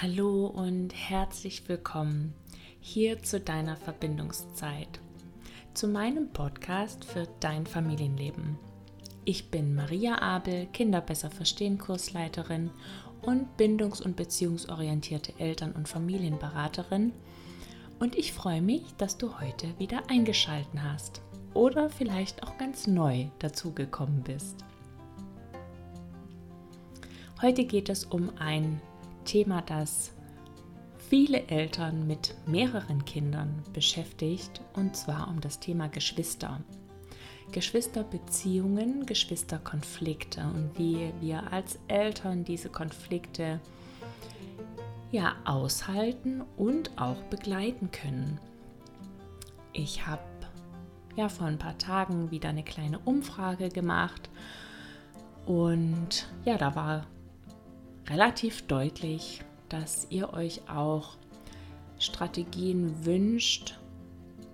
Hallo und herzlich willkommen hier zu deiner Verbindungszeit, zu meinem Podcast für dein Familienleben. Ich bin Maria Abel, Kinder besser verstehen Kursleiterin und bindungs- und beziehungsorientierte Eltern- und Familienberaterin und ich freue mich, dass du heute wieder eingeschalten hast oder vielleicht auch ganz neu dazugekommen bist. Heute geht es um ein Thema, das viele Eltern mit mehreren Kindern beschäftigt, und zwar um das Thema Geschwister. Geschwisterbeziehungen, Geschwisterkonflikte und wie wir als Eltern diese Konflikte ja aushalten und auch begleiten können. Ich habe ja vor ein paar Tagen wieder eine kleine Umfrage gemacht und ja, da war relativ deutlich, dass ihr euch auch Strategien wünscht,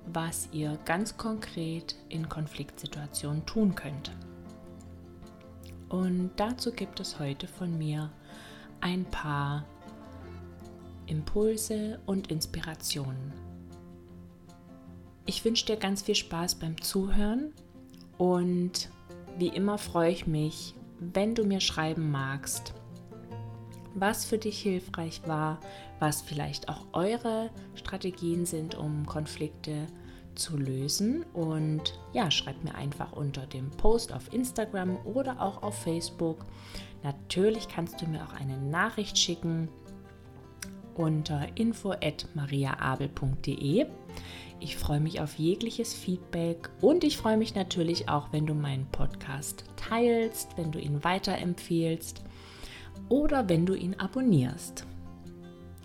was ihr ganz konkret in Konfliktsituationen tun könnt. Und dazu gibt es heute von mir ein paar Impulse und Inspirationen. Ich wünsche dir ganz viel Spaß beim Zuhören und wie immer freue ich mich, wenn du mir schreiben magst, was für dich hilfreich war, was vielleicht auch eure Strategien sind, um Konflikte zu lösen. Und ja, schreibt mir einfach unter dem Post auf Instagram oder auch auf Facebook. Natürlich kannst du mir auch eine Nachricht schicken unter info@mariaabel.de. Ich freue mich auf jegliches Feedback und ich freue mich natürlich auch, wenn du meinen Podcast teilst, wenn du ihn weiterempfehlst oder wenn du ihn abonnierst.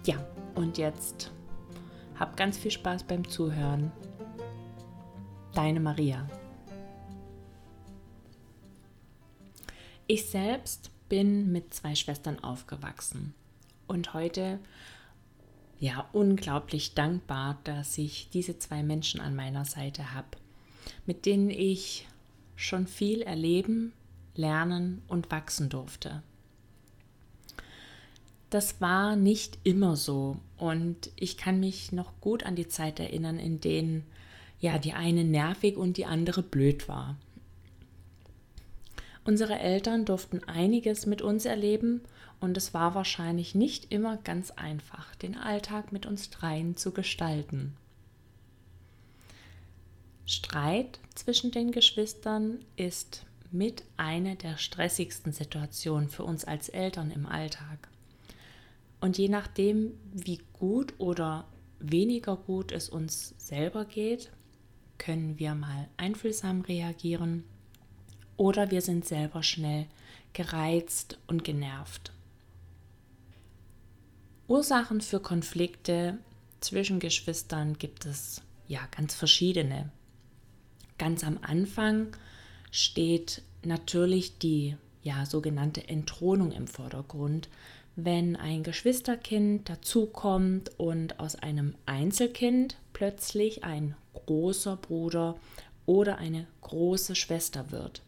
Ja, und jetzt hab ganz viel Spaß beim Zuhören. Deine Maria. Ich selbst bin mit zwei Schwestern aufgewachsen und heute ja unglaublich dankbar, dass ich diese zwei Menschen an meiner Seite habe, mit denen ich schon viel erleben, lernen und wachsen durfte das war nicht immer so. Und ich kann mich noch gut an die Zeit erinnern, in denen ja die eine nervig und die andere blöd war. Unsere Eltern durften einiges mit uns erleben und es war wahrscheinlich nicht immer ganz einfach, den Alltag mit uns dreien zu gestalten. Streit zwischen den Geschwistern ist mit einer der stressigsten Situationen für uns als Eltern im Alltag. Und je nachdem, wie gut oder weniger gut es uns selber geht, können wir mal einfühlsam reagieren oder wir sind selber schnell gereizt und genervt. Ursachen für Konflikte zwischen Geschwistern gibt es ja ganz verschiedene. Ganz am Anfang steht natürlich die ja sogenannte Entthronung im Vordergrund, wenn ein Geschwisterkind dazukommt und aus einem Einzelkind plötzlich ein großer Bruder oder eine große Schwester wird.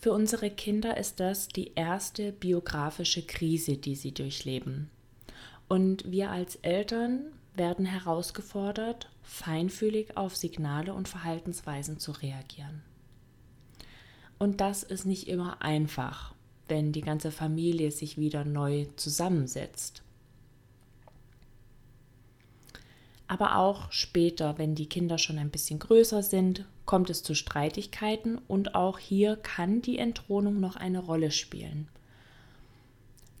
Für unsere Kinder ist das die erste biografische Krise, die sie durchleben. Und wir als Eltern werden herausgefordert, feinfühlig auf Signale und Verhaltensweisen zu reagieren. Und das ist nicht immer einfach wenn die ganze Familie sich wieder neu zusammensetzt. Aber auch später, wenn die Kinder schon ein bisschen größer sind, kommt es zu Streitigkeiten und auch hier kann die Entthronung noch eine Rolle spielen.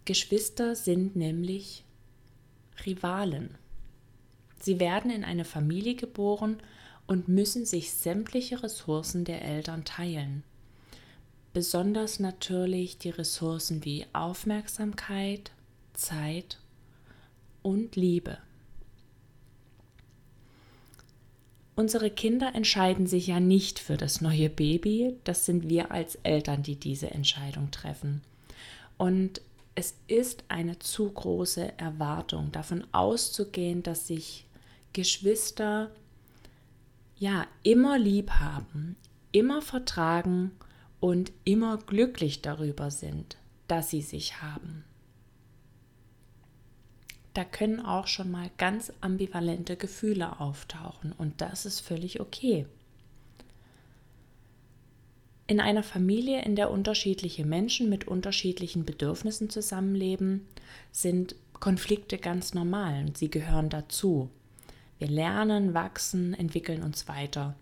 Geschwister sind nämlich Rivalen. Sie werden in eine Familie geboren und müssen sich sämtliche Ressourcen der Eltern teilen besonders natürlich die Ressourcen wie Aufmerksamkeit, Zeit und Liebe. Unsere Kinder entscheiden sich ja nicht für das neue Baby, das sind wir als Eltern, die diese Entscheidung treffen. Und es ist eine zu große Erwartung, davon auszugehen, dass sich Geschwister ja immer lieb haben, immer vertragen und immer glücklich darüber sind, dass sie sich haben. da können auch schon mal ganz ambivalente Gefühle auftauchen und das ist völlig okay. In einer Familie, in der unterschiedliche Menschen mit unterschiedlichen Bedürfnissen zusammenleben, sind Konflikte ganz normal und sie gehören dazu. Wir lernen, wachsen, entwickeln uns weiter.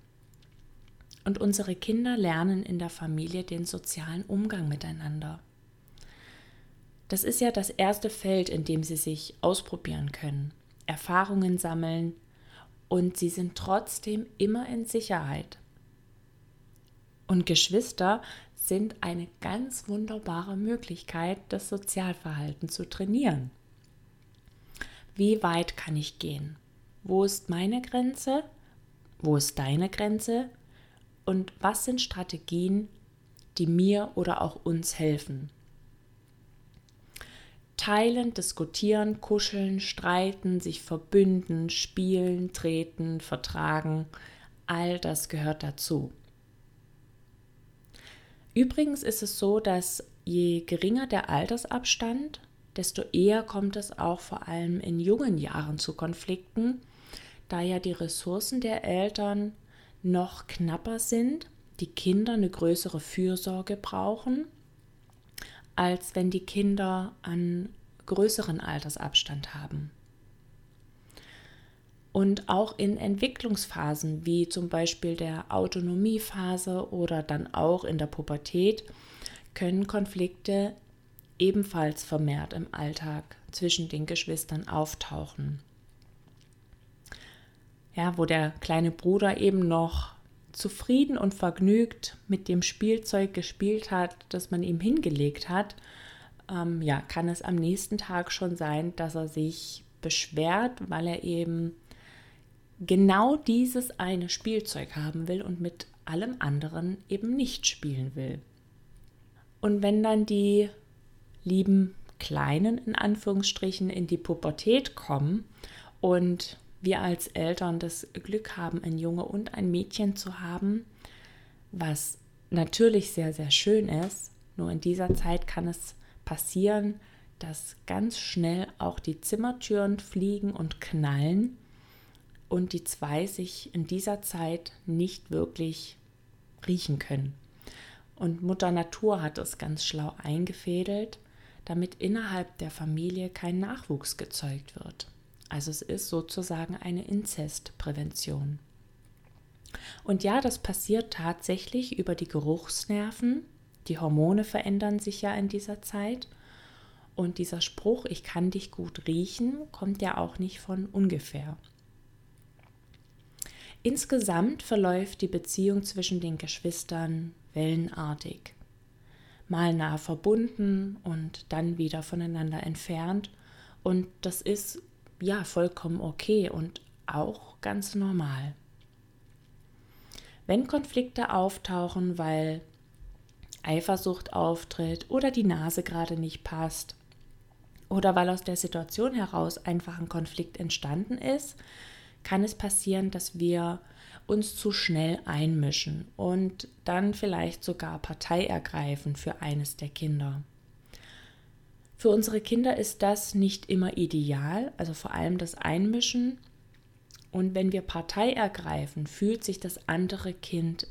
Und unsere Kinder lernen in der Familie den sozialen Umgang miteinander. Das ist ja das erste Feld, in dem sie sich ausprobieren können, Erfahrungen sammeln und sie sind trotzdem immer in Sicherheit. Und Geschwister sind eine ganz wunderbare Möglichkeit, das Sozialverhalten zu trainieren. Wie weit kann ich gehen? Wo ist meine Grenze? Wo ist deine Grenze? Und was sind Strategien, die mir oder auch uns helfen? Teilen, diskutieren, kuscheln, streiten, sich verbünden, spielen, treten, vertragen, all das gehört dazu. Übrigens ist es so, dass je geringer der Altersabstand, desto eher kommt es auch vor allem in jungen Jahren zu Konflikten, da ja die Ressourcen der Eltern noch knapper sind, die Kinder eine größere Fürsorge brauchen als wenn die Kinder einen größeren Altersabstand haben. Und auch in Entwicklungsphasen wie zum Beispiel der Autonomiephase oder dann auch in der Pubertät können Konflikte ebenfalls vermehrt im Alltag zwischen den Geschwistern auftauchen. Ja, wo der kleine Bruder eben noch zufrieden und vergnügt mit dem Spielzeug gespielt hat, das man ihm hingelegt hat, ähm, ja, kann es am nächsten Tag schon sein, dass er sich beschwert, weil er eben genau dieses eine Spielzeug haben will und mit allem anderen eben nicht spielen will. Und wenn dann die lieben Kleinen in Anführungsstrichen in die Pubertät kommen und wir als Eltern das Glück haben, ein Junge und ein Mädchen zu haben, was natürlich sehr, sehr schön ist. Nur in dieser Zeit kann es passieren, dass ganz schnell auch die Zimmertüren fliegen und knallen und die zwei sich in dieser Zeit nicht wirklich riechen können. Und Mutter Natur hat es ganz schlau eingefädelt, damit innerhalb der Familie kein Nachwuchs gezeugt wird. Also es ist sozusagen eine Inzestprävention. Und ja, das passiert tatsächlich über die Geruchsnerven. Die Hormone verändern sich ja in dieser Zeit. Und dieser Spruch, ich kann dich gut riechen, kommt ja auch nicht von ungefähr. Insgesamt verläuft die Beziehung zwischen den Geschwistern wellenartig. Mal nah verbunden und dann wieder voneinander entfernt. Und das ist ja vollkommen okay und auch ganz normal. Wenn Konflikte auftauchen, weil Eifersucht auftritt oder die Nase gerade nicht passt oder weil aus der Situation heraus einfach ein Konflikt entstanden ist, kann es passieren, dass wir uns zu schnell einmischen und dann vielleicht sogar Partei ergreifen für eines der Kinder. Für unsere Kinder ist das nicht immer ideal, also vor allem das Einmischen. Und wenn wir Partei ergreifen, fühlt sich das andere Kind,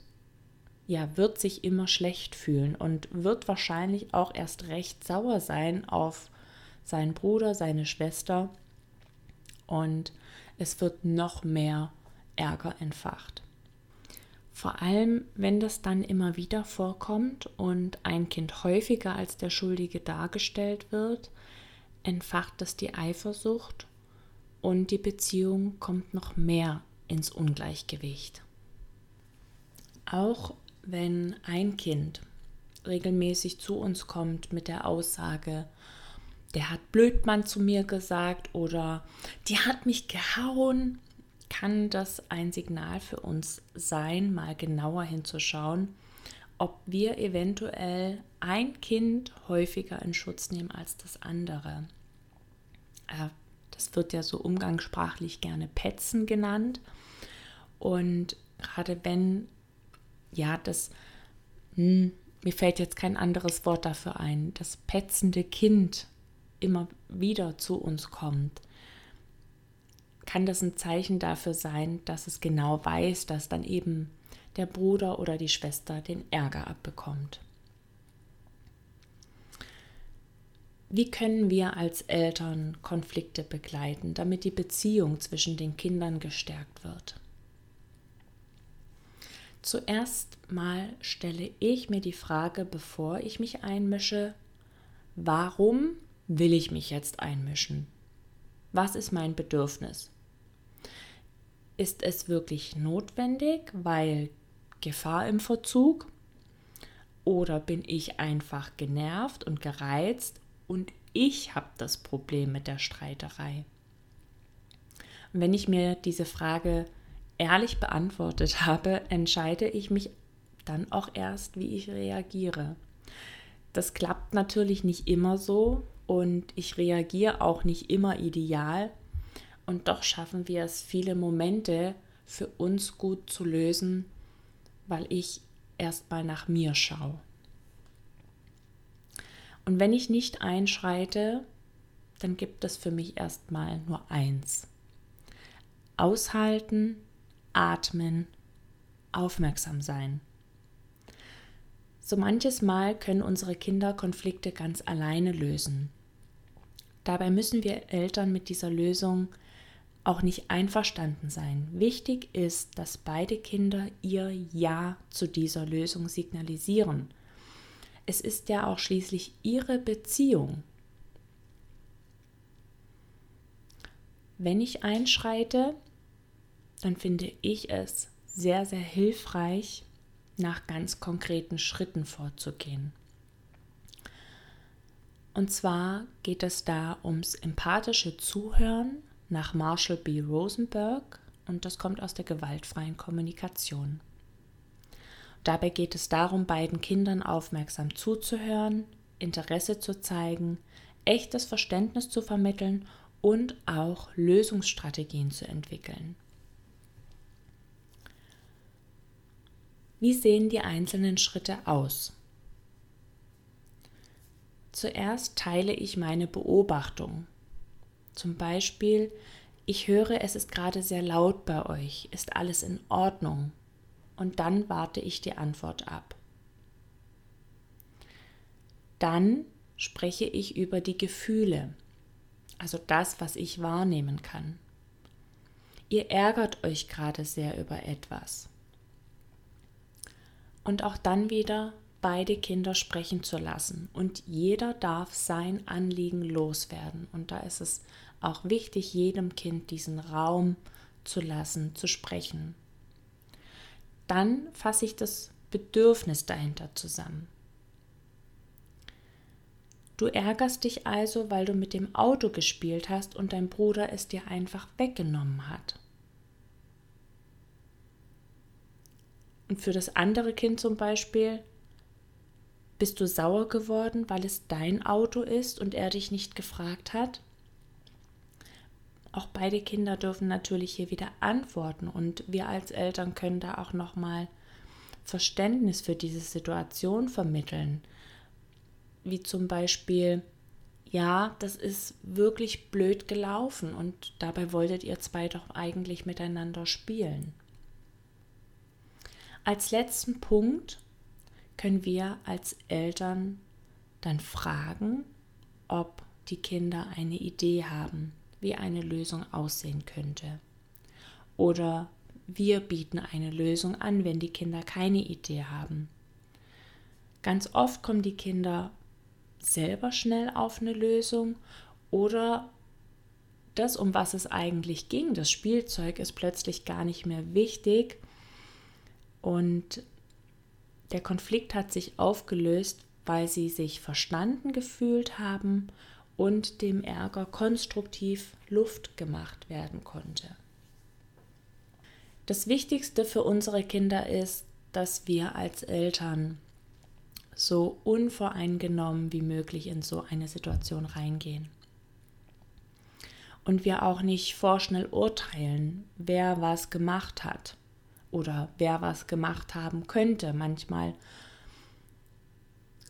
ja, wird sich immer schlecht fühlen und wird wahrscheinlich auch erst recht sauer sein auf seinen Bruder, seine Schwester. Und es wird noch mehr Ärger entfacht. Vor allem, wenn das dann immer wieder vorkommt und ein Kind häufiger als der Schuldige dargestellt wird, entfacht das die Eifersucht und die Beziehung kommt noch mehr ins Ungleichgewicht. Auch wenn ein Kind regelmäßig zu uns kommt mit der Aussage, der hat Blödmann zu mir gesagt oder die hat mich gehauen, kann das ein Signal für uns sein, mal genauer hinzuschauen, ob wir eventuell ein Kind häufiger in Schutz nehmen als das andere. Äh, das wird ja so umgangssprachlich gerne Petzen genannt. Und gerade wenn, ja, das, hm, mir fällt jetzt kein anderes Wort dafür ein, das petzende Kind immer wieder zu uns kommt, kann das ein Zeichen dafür sein, dass es genau weiß, dass dann eben der Bruder oder die Schwester den Ärger abbekommt. Wie können wir als Eltern Konflikte begleiten, damit die Beziehung zwischen den Kindern gestärkt wird? Zuerst mal stelle ich mir die Frage, bevor ich mich einmische, warum will ich mich jetzt einmischen? Was ist mein Bedürfnis? Ist es wirklich notwendig, weil Gefahr im Verzug? Oder bin ich einfach genervt und gereizt und ich habe das Problem mit der Streiterei. Wenn ich mir diese Frage ehrlich beantwortet habe, entscheide ich mich dann auch erst, wie ich reagiere. Das klappt natürlich nicht immer so und ich reagiere auch nicht immer ideal. Und doch schaffen wir es, viele Momente für uns gut zu lösen, weil ich erstmal nach mir schaue. Und wenn ich nicht einschreite, dann gibt es für mich erstmal nur eins. Aushalten, atmen, aufmerksam sein. So manches Mal können unsere Kinder Konflikte ganz alleine lösen. Dabei müssen wir Eltern mit dieser Lösung auch nicht einverstanden sein. Wichtig ist, dass beide Kinder ihr Ja zu dieser Lösung signalisieren es ist ja auch schließlich ihre Beziehung. Wenn ich einschreite, dann finde ich es sehr, sehr hilfreich, nach ganz konkreten Schritten vorzugehen. Und zwar geht es da ums empathische Zuhören nach Marshall B. Rosenberg und das kommt aus der gewaltfreien Kommunikation. Dabei geht es darum, beiden Kindern aufmerksam zuzuhören, Interesse zu zeigen, echtes Verständnis zu vermitteln und auch Lösungsstrategien zu entwickeln. Wie sehen die einzelnen Schritte aus? Zuerst teile ich meine Beobachtung. Zum Beispiel, ich höre, es ist gerade sehr laut bei euch. Ist alles in Ordnung? und dann warte ich die Antwort ab. Dann spreche ich über die Gefühle, also das, was ich wahrnehmen kann. Ihr ärgert euch gerade sehr über etwas. Und auch dann wieder beide Kinder sprechen zu lassen. Und jeder darf sein Anliegen loswerden. Und da ist es auch wichtig, jedem Kind diesen Raum zu lassen, zu sprechen dann fasse ich das Bedürfnis dahinter zusammen. Du ärgerst dich also, weil du mit dem Auto gespielt hast und dein Bruder es dir einfach weggenommen hat. Und für das andere Kind zum Beispiel, bist du sauer geworden, weil es dein Auto ist und er dich nicht gefragt hat? Auch beide Kinder dürfen natürlich hier wieder antworten und wir als Eltern können da auch noch mal Verständnis für diese Situation vermitteln. Wie zum Beispiel, ja, das ist wirklich blöd gelaufen und dabei wolltet ihr zwei doch eigentlich miteinander spielen. Als letzten Punkt können wir als Eltern dann fragen, ob die Kinder eine Idee haben, wie eine Lösung aussehen könnte. Oder wir bieten eine Lösung an, wenn die Kinder keine Idee haben. Ganz oft kommen die Kinder selber schnell auf eine Lösung oder das, um was es eigentlich ging, das Spielzeug, ist plötzlich gar nicht mehr wichtig und der Konflikt hat sich aufgelöst, weil sie sich verstanden gefühlt haben und dem Ärger konstruktiv Luft gemacht werden konnte. Das Wichtigste für unsere Kinder ist, dass wir als Eltern so unvoreingenommen wie möglich in so eine Situation reingehen. Und wir auch nicht vorschnell urteilen, wer was gemacht hat oder wer was gemacht haben könnte. Manchmal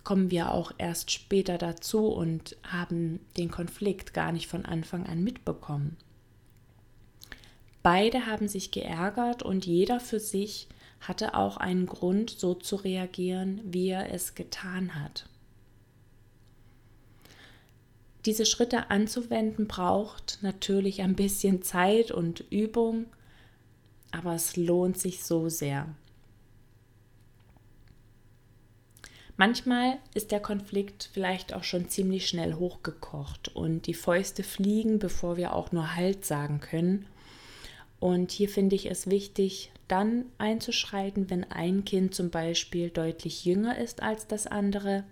kommen wir auch erst später dazu und haben den Konflikt gar nicht von Anfang an mitbekommen. Beide haben sich geärgert und jeder für sich hatte auch einen Grund, so zu reagieren, wie er es getan hat. Diese Schritte anzuwenden braucht natürlich ein bisschen Zeit und Übung, aber es lohnt sich so sehr. Manchmal ist der Konflikt vielleicht auch schon ziemlich schnell hochgekocht und die Fäuste fliegen, bevor wir auch nur Halt sagen können. Und hier finde ich es wichtig, dann einzuschreiten, wenn ein Kind zum Beispiel deutlich jünger ist als das andere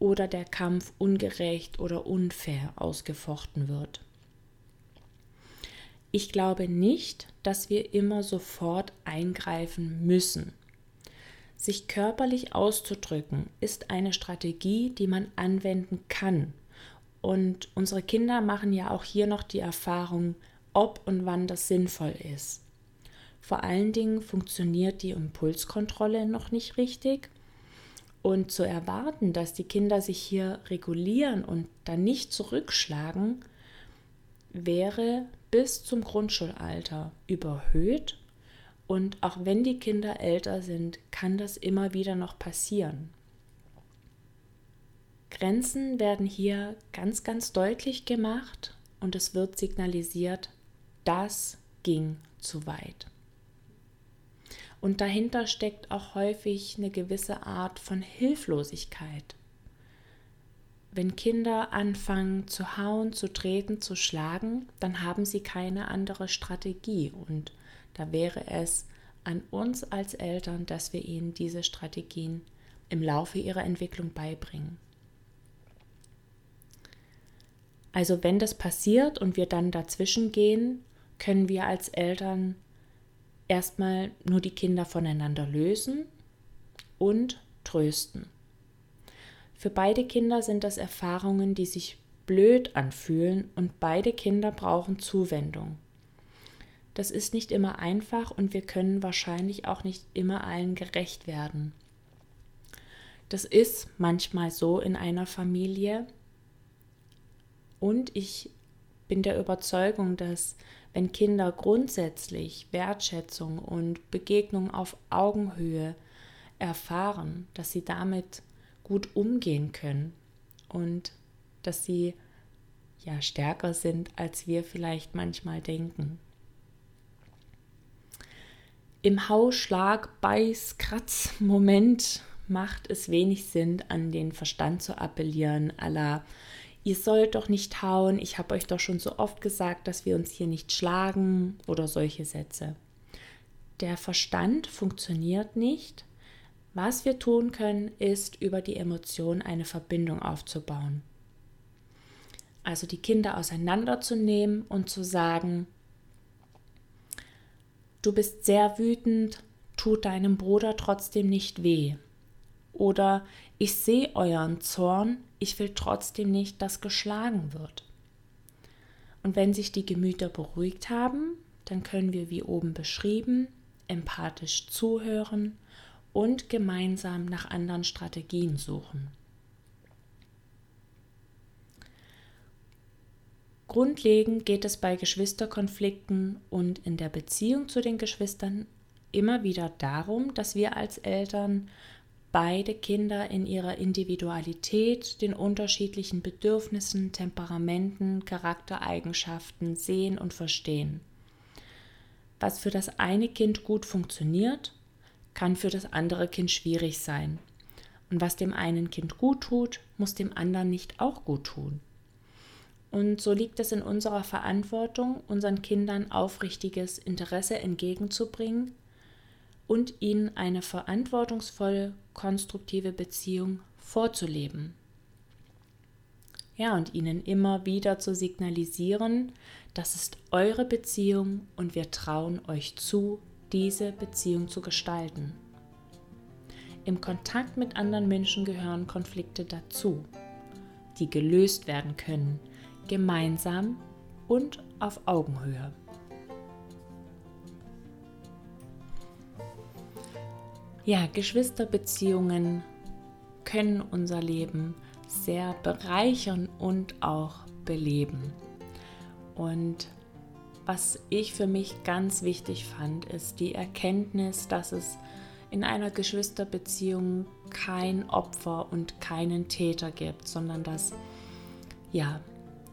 oder der Kampf ungerecht oder unfair ausgefochten wird. Ich glaube nicht, dass wir immer sofort eingreifen müssen. Sich körperlich auszudrücken ist eine Strategie, die man anwenden kann. Und unsere Kinder machen ja auch hier noch die Erfahrung, ob und wann das sinnvoll ist. Vor allen Dingen funktioniert die Impulskontrolle noch nicht richtig. Und zu erwarten, dass die Kinder sich hier regulieren und dann nicht zurückschlagen, wäre bis zum Grundschulalter überhöht und auch wenn die Kinder älter sind, kann das immer wieder noch passieren. Grenzen werden hier ganz, ganz deutlich gemacht und es wird signalisiert, das ging zu weit. Und dahinter steckt auch häufig eine gewisse Art von Hilflosigkeit. Wenn Kinder anfangen zu hauen, zu treten, zu schlagen, dann haben sie keine andere Strategie und da wäre es an uns als Eltern, dass wir ihnen diese Strategien im Laufe ihrer Entwicklung beibringen. Also wenn das passiert und wir dann dazwischen gehen, können wir als Eltern erstmal nur die Kinder voneinander lösen und trösten. Für beide Kinder sind das Erfahrungen, die sich blöd anfühlen und beide Kinder brauchen Zuwendung. Das ist nicht immer einfach und wir können wahrscheinlich auch nicht immer allen gerecht werden. Das ist manchmal so in einer Familie. Und ich bin der Überzeugung, dass wenn Kinder grundsätzlich Wertschätzung und Begegnung auf Augenhöhe erfahren, dass sie damit gut umgehen können und dass sie ja stärker sind, als wir vielleicht manchmal denken im Hausschlag, Beiß, Kratz Moment macht es wenig Sinn, an den Verstand zu appellieren, aller ihr sollt doch nicht hauen, ich habe euch doch schon so oft gesagt, dass wir uns hier nicht schlagen oder solche Sätze. Der Verstand funktioniert nicht. Was wir tun können, ist über die Emotion eine Verbindung aufzubauen. Also die Kinder auseinanderzunehmen und zu sagen, Du bist sehr wütend, tut deinem Bruder trotzdem nicht weh. Oder ich sehe euren Zorn, ich will trotzdem nicht, dass geschlagen wird. Und wenn sich die Gemüter beruhigt haben, dann können wir, wie oben beschrieben, empathisch zuhören und gemeinsam nach anderen Strategien suchen. Grundlegend geht es bei Geschwisterkonflikten und in der Beziehung zu den Geschwistern immer wieder darum, dass wir als Eltern beide Kinder in ihrer Individualität, den unterschiedlichen Bedürfnissen, Temperamenten, Charaktereigenschaften sehen und verstehen. Was für das eine Kind gut funktioniert, kann für das andere Kind schwierig sein. Und was dem einen Kind gut tut, muss dem anderen nicht auch gut tun. Und so liegt es in unserer Verantwortung, unseren Kindern aufrichtiges Interesse entgegenzubringen und ihnen eine verantwortungsvolle, konstruktive Beziehung vorzuleben. Ja, und ihnen immer wieder zu signalisieren, das ist eure Beziehung und wir trauen euch zu, diese Beziehung zu gestalten. Im Kontakt mit anderen Menschen gehören Konflikte dazu, die gelöst werden können, gemeinsam und auf Augenhöhe. Ja, Geschwisterbeziehungen können unser Leben sehr bereichern und auch beleben. Und was ich für mich ganz wichtig fand, ist die Erkenntnis, dass es in einer Geschwisterbeziehung kein Opfer und keinen Täter gibt, sondern dass ja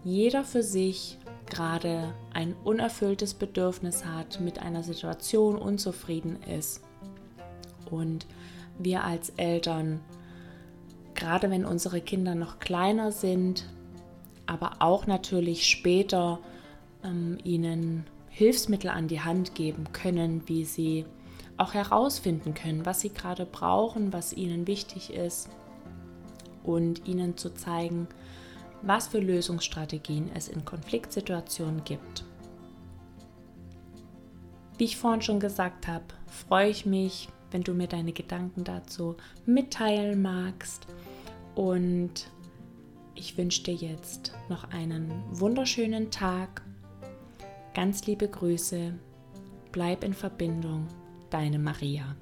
jeder für sich gerade ein unerfülltes Bedürfnis hat, mit einer Situation unzufrieden ist. Und wir als Eltern, gerade wenn unsere Kinder noch kleiner sind, aber auch natürlich später ähm, ihnen Hilfsmittel an die Hand geben können, wie sie auch herausfinden können, was sie gerade brauchen, was ihnen wichtig ist. Und ihnen zu zeigen, was für Lösungsstrategien es in Konfliktsituationen gibt. Wie ich vorhin schon gesagt habe, freue ich mich, wenn du mir deine Gedanken dazu mitteilen magst. Und ich wünsche dir jetzt noch einen wunderschönen Tag. Ganz liebe Grüße. Bleib in Verbindung. Deine Maria.